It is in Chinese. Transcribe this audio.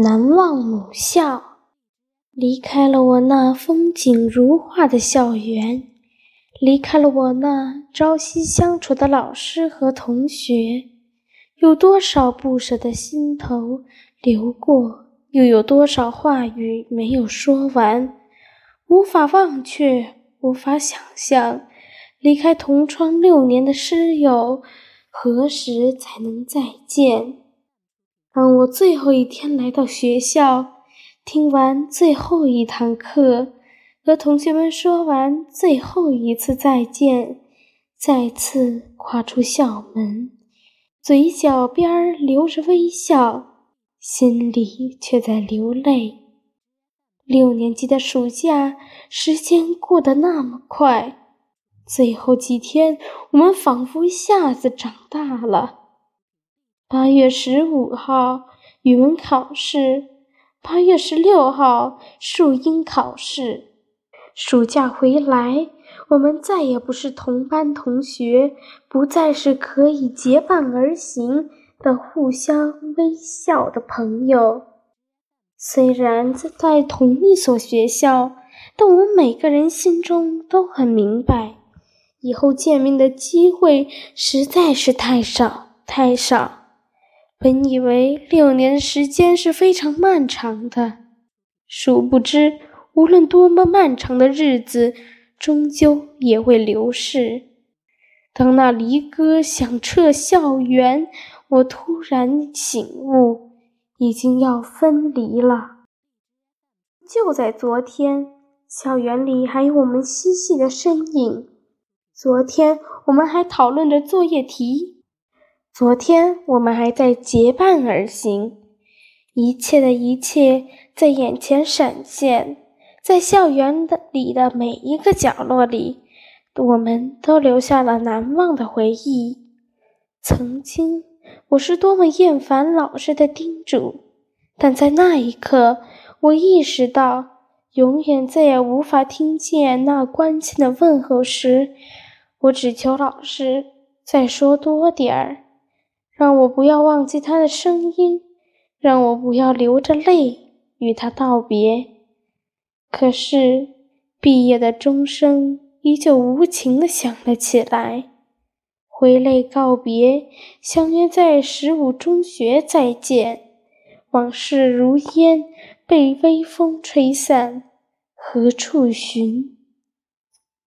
难忘母校，离开了我那风景如画的校园，离开了我那朝夕相处的老师和同学，有多少不舍的心头流过，又有多少话语没有说完，无法忘却，无法想象，离开同窗六年的师友，何时才能再见？当我最后一天来到学校，听完最后一堂课，和同学们说完最后一次再见，再次跨出校门，嘴角边儿留着微笑，心里却在流泪。六年级的暑假，时间过得那么快，最后几天，我们仿佛一下子长大了。八月十五号语文考试，八月十六号数英考试。暑假回来，我们再也不是同班同学，不再是可以结伴而行的互相微笑的朋友。虽然在同一所学校，但我们每个人心中都很明白，以后见面的机会实在是太少太少。本以为六年的时间是非常漫长的，殊不知，无论多么漫长的日子，终究也会流逝。当那离歌响彻校园，我突然醒悟，已经要分离了。就在昨天，校园里还有我们嬉戏的身影。昨天，我们还讨论着作业题。昨天我们还在结伴而行，一切的一切在眼前闪现，在校园的里的每一个角落里，我们都留下了难忘的回忆。曾经我是多么厌烦老师的叮嘱，但在那一刻，我意识到，永远再也无法听见那关切的问候时，我只求老师再说多点儿。让我不要忘记他的声音，让我不要流着泪与他道别。可是，毕业的钟声依旧无情地响了起来，挥泪告别，相约在十五中学再见。往事如烟，被微风吹散，何处寻？